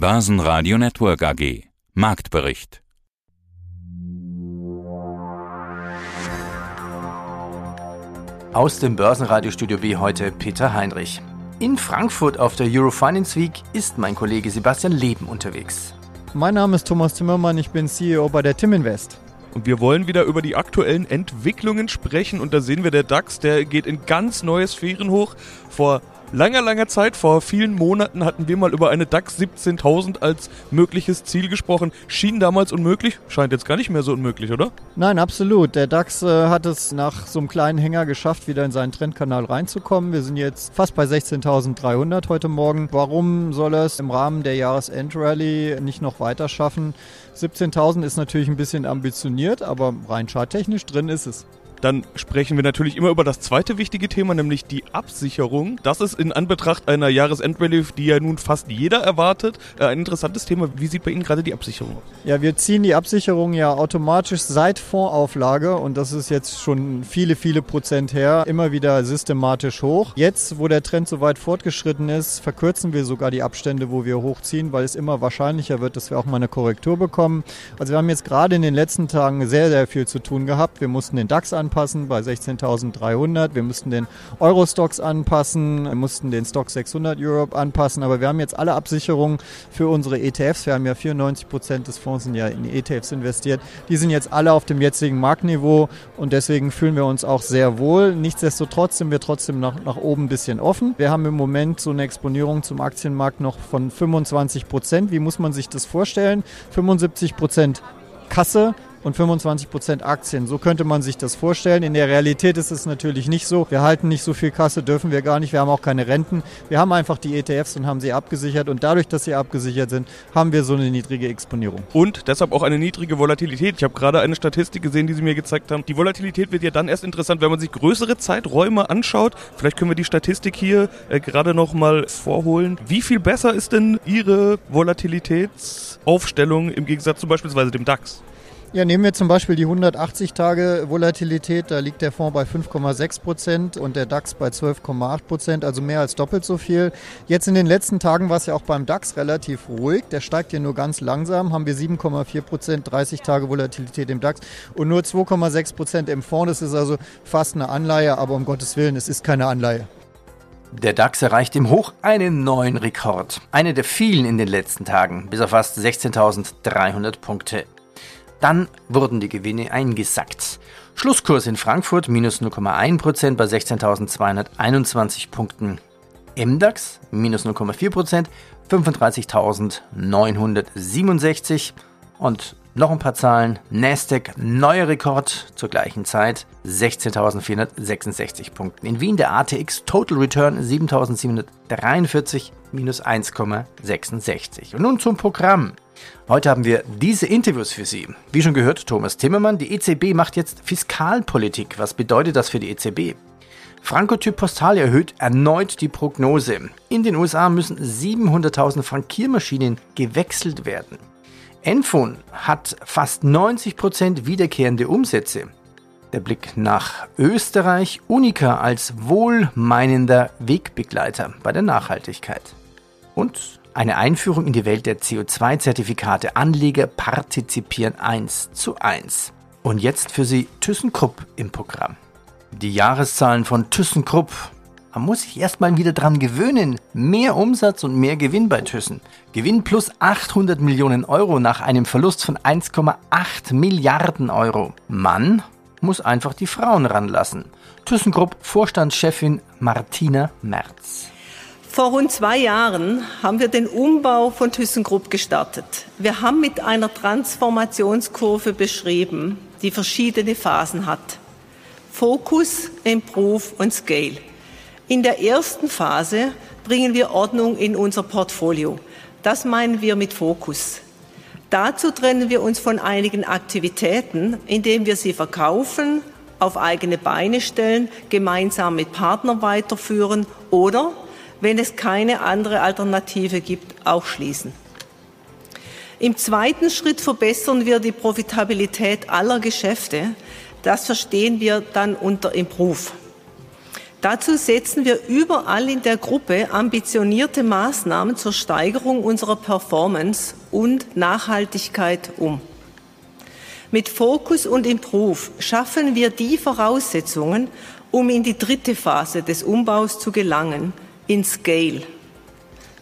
Börsenradio Network AG. Marktbericht. Aus dem Börsenradiostudio B heute Peter Heinrich. In Frankfurt auf der Eurofinance Week ist mein Kollege Sebastian Leben unterwegs. Mein Name ist Thomas Zimmermann, ich bin CEO bei der Tim Invest. Und wir wollen wieder über die aktuellen Entwicklungen sprechen. Und da sehen wir, der DAX, der geht in ganz neue Sphären hoch. Vor langer, langer Zeit, vor vielen Monaten, hatten wir mal über eine DAX 17.000 als mögliches Ziel gesprochen. Schien damals unmöglich, scheint jetzt gar nicht mehr so unmöglich, oder? Nein, absolut. Der DAX äh, hat es nach so einem kleinen Hänger geschafft, wieder in seinen Trendkanal reinzukommen. Wir sind jetzt fast bei 16.300 heute Morgen. Warum soll er es im Rahmen der Jahresendrallye nicht noch weiter schaffen? 17.000 ist natürlich ein bisschen ambitioniert, aber rein charttechnisch drin ist es. Dann sprechen wir natürlich immer über das zweite wichtige Thema, nämlich die Absicherung. Das ist in Anbetracht einer Jahresendrallye, die ja nun fast jeder erwartet, äh, ein interessantes Thema. Wie sieht bei Ihnen gerade die Absicherung aus? Ja, wir ziehen die Absicherung ja automatisch seit Fondsauflage und das ist jetzt schon viele, viele Prozent her, immer wieder systematisch hoch. Jetzt, wo der Trend so weit fortgeschritten ist, verkürzen wir sogar die Abstände, wo wir hochziehen, weil es immer wahrscheinlicher wird, dass wir auch mal eine Korrektur bekommen. Also wir haben jetzt gerade in den letzten Tagen sehr, sehr viel zu tun gehabt. Wir mussten den DAX an anpassen bei 16.300. Wir mussten den Euro-Stocks anpassen, wir mussten den Stock 600 Europe anpassen, aber wir haben jetzt alle Absicherungen für unsere ETFs. Wir haben ja 94 Prozent des Fonds sind ja in ETFs investiert. Die sind jetzt alle auf dem jetzigen Marktniveau und deswegen fühlen wir uns auch sehr wohl. Nichtsdestotrotz sind wir trotzdem nach, nach oben ein bisschen offen. Wir haben im Moment so eine Exponierung zum Aktienmarkt noch von 25 Prozent. Wie muss man sich das vorstellen? 75 Prozent Kasse, und 25 Prozent Aktien. So könnte man sich das vorstellen. In der Realität ist es natürlich nicht so. Wir halten nicht so viel Kasse, dürfen wir gar nicht. Wir haben auch keine Renten. Wir haben einfach die ETFs und haben sie abgesichert. Und dadurch, dass sie abgesichert sind, haben wir so eine niedrige Exponierung. Und deshalb auch eine niedrige Volatilität. Ich habe gerade eine Statistik gesehen, die Sie mir gezeigt haben. Die Volatilität wird ja dann erst interessant, wenn man sich größere Zeiträume anschaut. Vielleicht können wir die Statistik hier äh, gerade noch mal vorholen. Wie viel besser ist denn Ihre Volatilitätsaufstellung im Gegensatz zu beispielsweise dem DAX? Ja, nehmen wir zum Beispiel die 180 Tage Volatilität. Da liegt der Fonds bei 5,6 Prozent und der DAX bei 12,8 Prozent, also mehr als doppelt so viel. Jetzt in den letzten Tagen war es ja auch beim DAX relativ ruhig. Der steigt hier nur ganz langsam. Haben wir 7,4 Prozent 30 Tage Volatilität im DAX und nur 2,6 Prozent im Fonds. Das ist also fast eine Anleihe, aber um Gottes Willen, es ist keine Anleihe. Der DAX erreicht im Hoch einen neuen Rekord. Eine der vielen in den letzten Tagen, bis auf fast 16.300 Punkte. Dann wurden die Gewinne eingesackt. Schlusskurs in Frankfurt minus 0,1% bei 16.221 Punkten. MDAX minus 0,4%, 35.967 und noch ein paar Zahlen. Nasdaq neuer Rekord zur gleichen Zeit 16.466 Punkten. In Wien der ATX Total Return 7.743 minus 1,66. Und nun zum Programm. Heute haben wir diese Interviews für Sie. Wie schon gehört, Thomas Timmermann, die EZB macht jetzt Fiskalpolitik. Was bedeutet das für die EZB? Frankotyp Postal erhöht erneut die Prognose. In den USA müssen 700.000 Frankiermaschinen gewechselt werden. Enphone hat fast 90% wiederkehrende Umsätze. Der Blick nach Österreich, Unica als wohlmeinender Wegbegleiter bei der Nachhaltigkeit. Und eine Einführung in die Welt der CO2-Zertifikate. Anleger partizipieren 1 zu 1. Und jetzt für Sie ThyssenKrupp im Programm. Die Jahreszahlen von ThyssenKrupp. Man muss sich erstmal wieder dran gewöhnen. Mehr Umsatz und mehr Gewinn bei Thyssen. Gewinn plus 800 Millionen Euro nach einem Verlust von 1,8 Milliarden Euro. Mann muss einfach die Frauen ranlassen. ThyssenKrupp Vorstandschefin Martina Merz. Vor rund zwei Jahren haben wir den Umbau von ThyssenKrupp gestartet. Wir haben mit einer Transformationskurve beschrieben, die verschiedene Phasen hat. Focus, Improve und Scale. In der ersten Phase bringen wir Ordnung in unser Portfolio. Das meinen wir mit Fokus. Dazu trennen wir uns von einigen Aktivitäten, indem wir sie verkaufen, auf eigene Beine stellen, gemeinsam mit Partnern weiterführen oder wenn es keine andere Alternative gibt, auch schließen. Im zweiten Schritt verbessern wir die Profitabilität aller Geschäfte. Das verstehen wir dann unter Improve. Dazu setzen wir überall in der Gruppe ambitionierte Maßnahmen zur Steigerung unserer Performance und Nachhaltigkeit um. Mit Focus und Improve schaffen wir die Voraussetzungen, um in die dritte Phase des Umbaus zu gelangen, in Scale.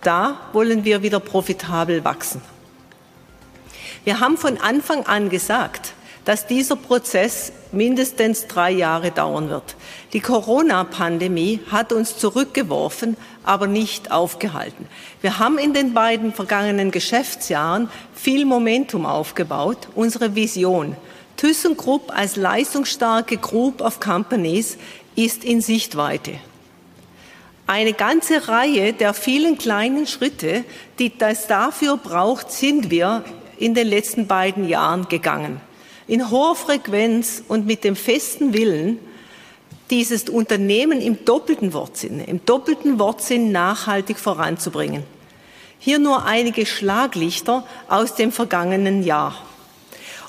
Da wollen wir wieder profitabel wachsen. Wir haben von Anfang an gesagt, dass dieser Prozess mindestens drei Jahre dauern wird. Die Corona-Pandemie hat uns zurückgeworfen, aber nicht aufgehalten. Wir haben in den beiden vergangenen Geschäftsjahren viel Momentum aufgebaut. Unsere Vision, ThyssenKrupp als leistungsstarke Group of Companies, ist in Sichtweite. Eine ganze Reihe der vielen kleinen Schritte, die es dafür braucht, sind wir in den letzten beiden Jahren gegangen in hoher Frequenz und mit dem festen Willen, dieses Unternehmen im doppelten Wortsinn, im doppelten Wortsinn nachhaltig voranzubringen. Hier nur einige Schlaglichter aus dem vergangenen Jahr.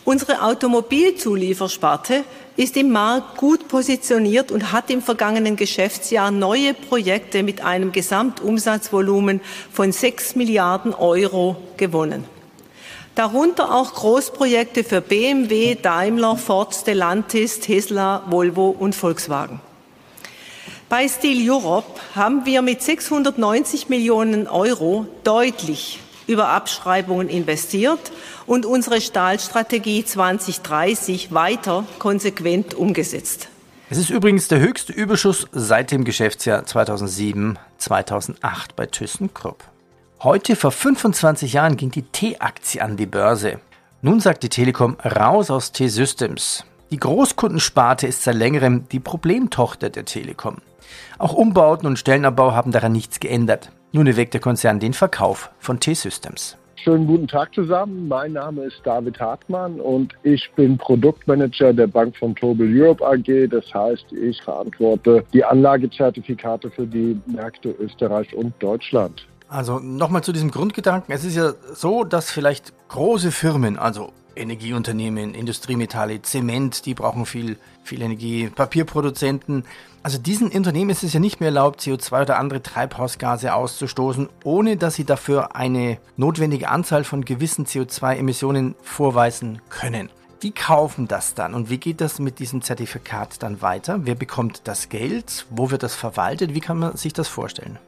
Unsere Automobilzuliefersparte ist im Markt gut positioniert und hat im vergangenen Geschäftsjahr neue Projekte mit einem Gesamtumsatzvolumen von 6 Milliarden Euro gewonnen darunter auch Großprojekte für BMW, Daimler, Ford, Stellantis, Tesla, Volvo und Volkswagen. Bei Steel Europe haben wir mit 690 Millionen Euro deutlich über Abschreibungen investiert und unsere Stahlstrategie 2030 weiter konsequent umgesetzt. Es ist übrigens der höchste Überschuss seit dem Geschäftsjahr 2007-2008 bei ThyssenKrupp. Heute vor 25 Jahren ging die T-Aktie an die Börse. Nun sagt die Telekom raus aus T-Systems. Die Großkundensparte ist seit längerem die Problemtochter der Telekom. Auch Umbauten und Stellenabbau haben daran nichts geändert. Nun erwägt der Konzern den Verkauf von T-Systems. Schönen guten Tag zusammen. Mein Name ist David Hartmann und ich bin Produktmanager der Bank von Tobel Europe AG. Das heißt, ich verantworte die Anlagezertifikate für die Märkte Österreich und Deutschland. Also nochmal zu diesem Grundgedanken. Es ist ja so, dass vielleicht große Firmen, also Energieunternehmen, Industriemetalle, Zement, die brauchen viel, viel Energie, Papierproduzenten. Also diesen Unternehmen ist es ja nicht mehr erlaubt, CO2 oder andere Treibhausgase auszustoßen, ohne dass sie dafür eine notwendige Anzahl von gewissen CO2-Emissionen vorweisen können. Die kaufen das dann und wie geht das mit diesem Zertifikat dann weiter? Wer bekommt das Geld? Wo wird das verwaltet? Wie kann man sich das vorstellen?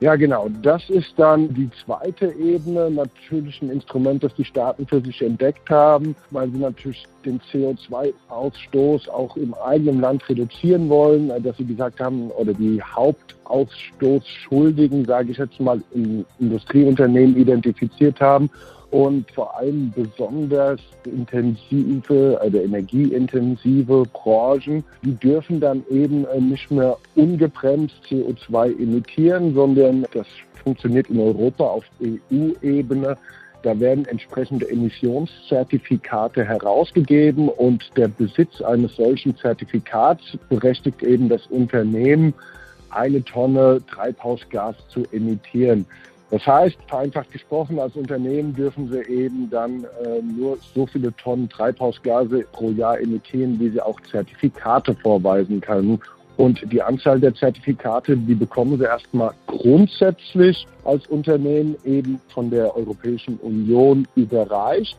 Ja, genau. Das ist dann die zweite Ebene, natürlich ein Instrument, das die Staaten für sich entdeckt haben, weil sie natürlich den CO2-Ausstoß auch im eigenen Land reduzieren wollen, dass sie gesagt haben, oder die Hauptausstoßschuldigen, sage ich jetzt mal, in Industrieunternehmen identifiziert haben und vor allem besonders intensive, also energieintensive Branchen, die dürfen dann eben äh, nicht mehr ungebremst CO2 emittieren, sondern das funktioniert in Europa auf EU-Ebene. Da werden entsprechende Emissionszertifikate herausgegeben und der Besitz eines solchen Zertifikats berechtigt eben das Unternehmen, eine Tonne Treibhausgas zu emittieren. Das heißt, vereinfacht gesprochen, als Unternehmen dürfen sie eben dann äh, nur so viele Tonnen Treibhausgase pro Jahr emittieren, wie sie auch Zertifikate vorweisen können. Und die Anzahl der Zertifikate, die bekommen sie erstmal grundsätzlich als Unternehmen eben von der Europäischen Union überreicht.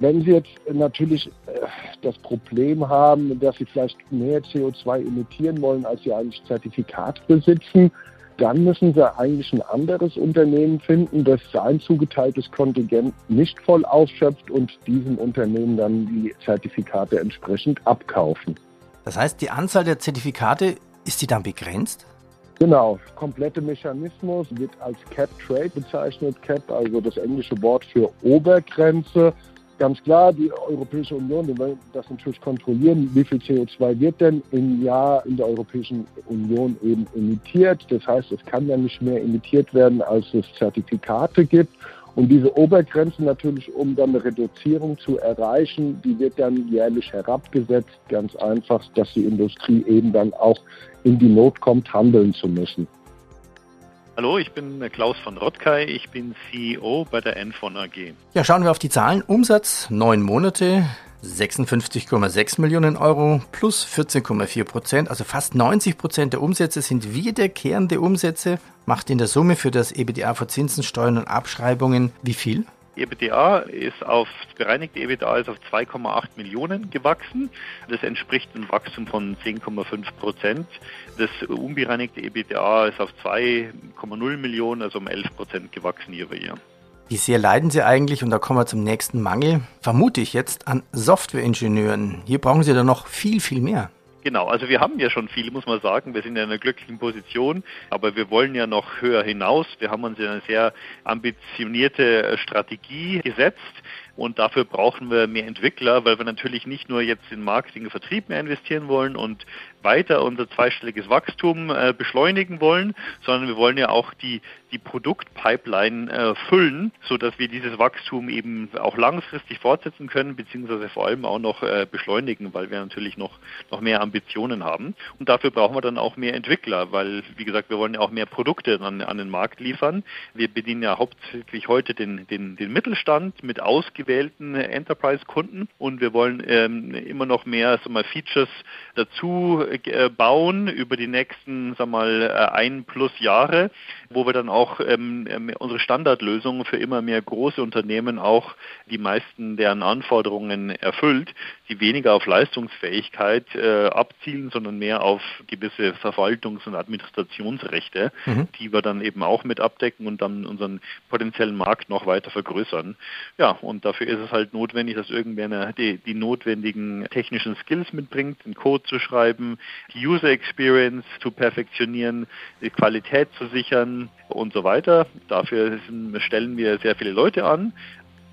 Wenn Sie jetzt natürlich äh, das Problem haben, dass Sie vielleicht mehr CO2 emittieren wollen, als Sie eigentlich Zertifikat besitzen, dann müssen sie eigentlich ein anderes Unternehmen finden, das sein zugeteiltes Kontingent nicht voll ausschöpft und diesem Unternehmen dann die Zertifikate entsprechend abkaufen. Das heißt, die Anzahl der Zertifikate, ist die dann begrenzt? Genau, komplette Mechanismus wird als Cap Trade bezeichnet. Cap, also das englische Wort für Obergrenze. Ganz klar, die Europäische Union, die will das natürlich kontrollieren, wie viel CO2 wird denn im Jahr in der Europäischen Union eben emittiert. Das heißt, es kann ja nicht mehr emittiert werden, als es Zertifikate gibt. Und diese Obergrenze natürlich, um dann eine Reduzierung zu erreichen, die wird dann jährlich herabgesetzt. Ganz einfach, dass die Industrie eben dann auch in die Not kommt, handeln zu müssen. Hallo, ich bin Klaus von Rottkay, ich bin CEO bei der Enfon AG. Ja, schauen wir auf die Zahlen. Umsatz neun Monate 56,6 Millionen Euro plus 14,4 Prozent, also fast 90 Prozent der Umsätze sind wiederkehrende Umsätze. Macht in der Summe für das EBITDA vor Zinsen, Steuern und Abschreibungen wie viel? EBITDA ist auf bereinigte EBITDA ist auf 2,8 Millionen gewachsen. Das entspricht einem Wachstum von 10,5 Prozent. Das unbereinigte EBITDA ist auf 2,0 Millionen, also um 11 Prozent gewachsen hier bei ihr. Wie sehr leiden Sie eigentlich, und da kommen wir zum nächsten Mangel, vermute ich jetzt, an Softwareingenieuren. Hier brauchen Sie da noch viel, viel mehr. Genau, also wir haben ja schon viel, muss man sagen. Wir sind in einer glücklichen Position, aber wir wollen ja noch höher hinaus. Wir haben uns in eine sehr ambitionierte Strategie gesetzt und dafür brauchen wir mehr Entwickler, weil wir natürlich nicht nur jetzt in Marketing und Vertrieb mehr investieren wollen und weiter unser zweistelliges Wachstum äh, beschleunigen wollen, sondern wir wollen ja auch die, die Produktpipeline äh, füllen, sodass wir dieses Wachstum eben auch langfristig fortsetzen können, beziehungsweise vor allem auch noch äh, beschleunigen, weil wir natürlich noch, noch mehr Ambitionen haben. Und dafür brauchen wir dann auch mehr Entwickler, weil, wie gesagt, wir wollen ja auch mehr Produkte an, an den Markt liefern. Wir bedienen ja hauptsächlich heute den, den, den Mittelstand mit ausgewählten Enterprise-Kunden und wir wollen ähm, immer noch mehr sag mal, Features dazu bauen über die nächsten sag mal, äh, ein plus Jahre, wo wir dann auch ähm, ähm, unsere Standardlösungen für immer mehr große Unternehmen auch die meisten deren Anforderungen erfüllt, die weniger auf Leistungsfähigkeit äh, abzielen, sondern mehr auf gewisse Verwaltungs- und Administrationsrechte, mhm. die wir dann eben auch mit abdecken und dann unseren potenziellen Markt noch weiter vergrößern. Ja, und dafür ist es halt notwendig, dass irgendwer die, die notwendigen technischen Skills mitbringt, den Code zu schreiben, die User Experience zu perfektionieren, die Qualität zu sichern und so weiter. Dafür stellen wir sehr viele Leute an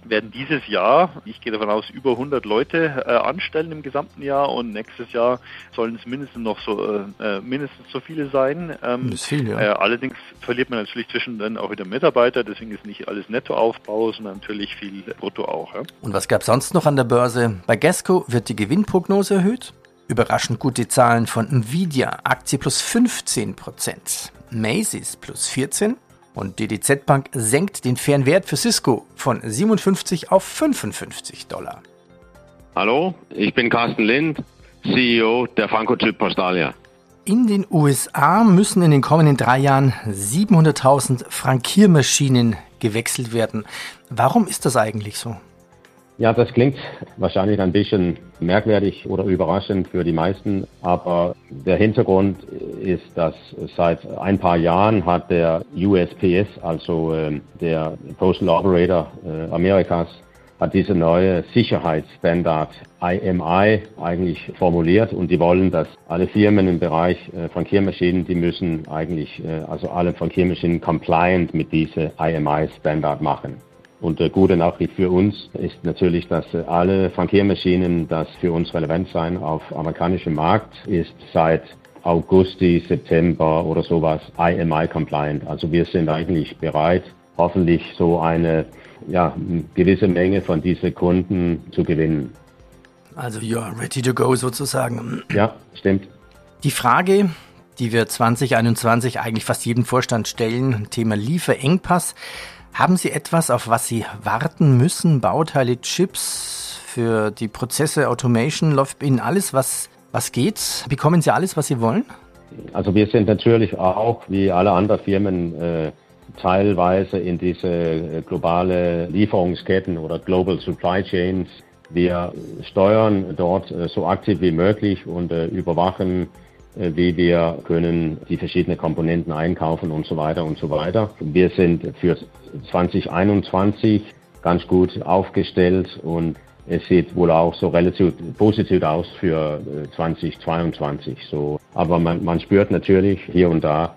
werden dieses Jahr, ich gehe davon aus, über 100 Leute äh, anstellen im gesamten Jahr und nächstes Jahr sollen es mindestens noch so äh, äh mindestens so viele sein. Ähm, das ist viel, ja. Äh, allerdings verliert man natürlich zwischendrin auch wieder Mitarbeiter, deswegen ist nicht alles Nettoaufbau, sondern natürlich viel Brutto auch. Ja. Und was gab es sonst noch an der Börse? Bei Gesco wird die Gewinnprognose erhöht. Überraschend gute Zahlen von Nvidia, Aktie plus 15 Prozent. Macy's plus 14 und die DZ Bank senkt den fairen Wert für Cisco von 57 auf 55 Dollar. Hallo, ich bin Carsten Lind, CEO der Franco-Chip Postalia. In den USA müssen in den kommenden drei Jahren 700.000 Frankiermaschinen gewechselt werden. Warum ist das eigentlich so? Ja, das klingt wahrscheinlich ein bisschen merkwürdig oder überraschend für die meisten, aber der Hintergrund ist, dass seit ein paar Jahren hat der USPS, also äh, der Postal Operator äh, Amerikas, hat diese neue Sicherheitsstandard IMI eigentlich formuliert und die wollen, dass alle Firmen im Bereich äh, Frankiermaschinen, die müssen eigentlich, äh, also alle Frankiermaschinen compliant mit dieser IMI-Standard machen. Und der gute Nachricht für uns ist natürlich, dass alle Frankiermaschinen, das für uns relevant sein auf amerikanischem Markt, ist seit August, September oder sowas IMI-compliant. Also wir sind eigentlich bereit, hoffentlich so eine ja, gewisse Menge von diesen Kunden zu gewinnen. Also you are ready to go sozusagen. Ja, stimmt. Die Frage, die wir 2021 eigentlich fast jedem Vorstand stellen, Thema Lieferengpass. Haben Sie etwas, auf was Sie warten müssen? Bauteile, Chips für die Prozesse, Automation? Läuft Ihnen alles, was, was geht? Bekommen Sie alles, was Sie wollen? Also wir sind natürlich auch, wie alle anderen Firmen, äh, teilweise in diese äh, globale Lieferungsketten oder Global Supply Chains. Wir steuern dort äh, so aktiv wie möglich und äh, überwachen wie wir können die verschiedenen Komponenten einkaufen und so weiter und so weiter. Wir sind für 2021 ganz gut aufgestellt und es sieht wohl auch so relativ positiv aus für 2022. Äh, so, aber man, man spürt natürlich hier und da,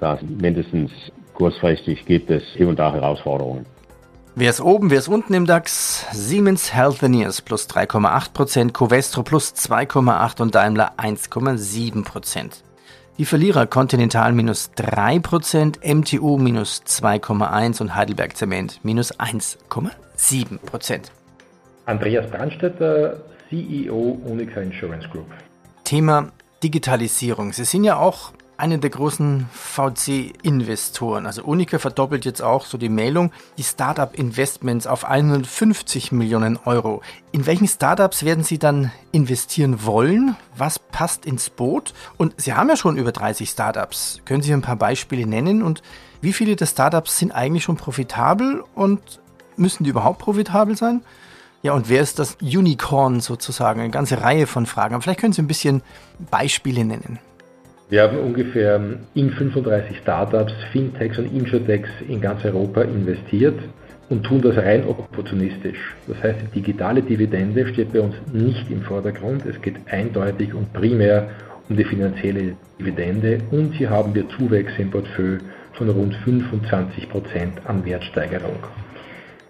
dass mindestens kurzfristig gibt es hier und da Herausforderungen. Wer ist oben, wer ist unten im DAX? Siemens Healthineers plus 3,8%, Covestro plus 2,8% und Daimler 1,7%. Die Verlierer Continental minus 3%, MTU minus 2,1% und Heidelberg Zement minus 1,7%. Andreas Brandstetter, CEO Unica Insurance Group. Thema Digitalisierung. Sie sind ja auch einen der großen VC-Investoren. Also Unica verdoppelt jetzt auch so die Meldung, die Startup-Investments auf 150 Millionen Euro. In welchen Startups werden Sie dann investieren wollen? Was passt ins Boot? Und Sie haben ja schon über 30 Startups. Können Sie ein paar Beispiele nennen? Und wie viele der Startups sind eigentlich schon profitabel und müssen die überhaupt profitabel sein? Ja, und wer ist das Unicorn sozusagen? Eine ganze Reihe von Fragen. Aber vielleicht können Sie ein bisschen Beispiele nennen. Wir haben ungefähr in 35 Startups, Fintechs und Insurtechs in ganz Europa investiert und tun das rein opportunistisch. Das heißt, die digitale Dividende steht bei uns nicht im Vordergrund. Es geht eindeutig und primär um die finanzielle Dividende und hier haben wir Zuwächse im Portfolio von rund 25 Prozent an Wertsteigerung.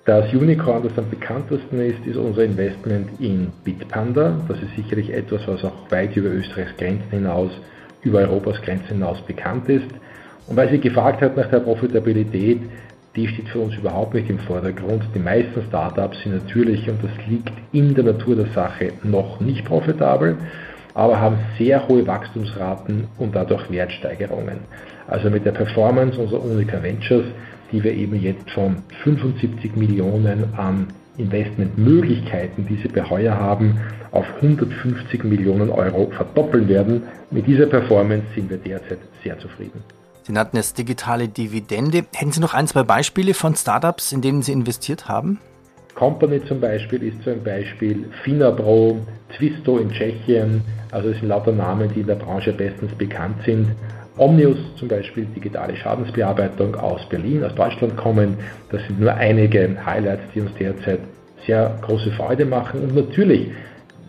Das Unicorn, das am bekanntesten ist, ist unser Investment in Bitpanda. Das ist sicherlich etwas, was auch weit über Österreichs Grenzen hinaus, über Europas Grenzen hinaus bekannt ist. Und weil sie gefragt hat nach der Profitabilität, die steht für uns überhaupt nicht im Vordergrund. Die meisten Startups sind natürlich, und das liegt in der Natur der Sache, noch nicht profitabel, aber haben sehr hohe Wachstumsraten und dadurch Wertsteigerungen. Also mit der Performance unserer Unica Ventures die wir eben jetzt von 75 Millionen an Investmentmöglichkeiten, die sie bei Heuer haben, auf 150 Millionen Euro verdoppeln werden. Mit dieser Performance sind wir derzeit sehr zufrieden. Sie nannten es digitale Dividende. Hätten Sie noch ein, zwei Beispiele von Startups, in denen Sie investiert haben? Company zum Beispiel ist so ein Beispiel, Finabro, Twisto in Tschechien, also es sind lauter Namen, die in der Branche bestens bekannt sind. Omnius zum Beispiel, digitale Schadensbearbeitung aus Berlin, aus Deutschland kommen. Das sind nur einige Highlights, die uns derzeit sehr große Freude machen. Und natürlich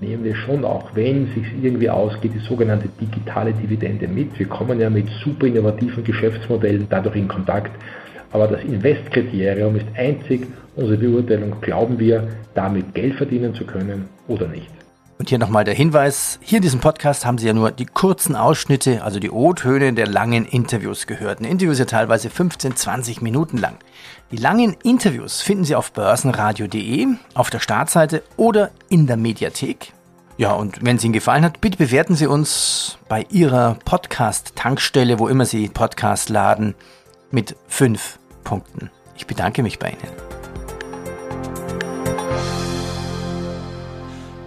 nehmen wir schon auch, wenn es sich irgendwie ausgeht, die sogenannte digitale Dividende mit. Wir kommen ja mit super innovativen Geschäftsmodellen dadurch in Kontakt. Aber das Investkriterium ist einzig unsere Beurteilung, glauben wir, damit Geld verdienen zu können oder nicht. Und hier nochmal der Hinweis, hier in diesem Podcast haben Sie ja nur die kurzen Ausschnitte, also die O-Töne der langen Interviews gehört. Ein Interview ist ja teilweise 15, 20 Minuten lang. Die langen Interviews finden Sie auf börsenradio.de, auf der Startseite oder in der Mediathek. Ja, und wenn es Ihnen gefallen hat, bitte bewerten Sie uns bei Ihrer Podcast-Tankstelle, wo immer Sie Podcast laden, mit fünf Punkten. Ich bedanke mich bei Ihnen.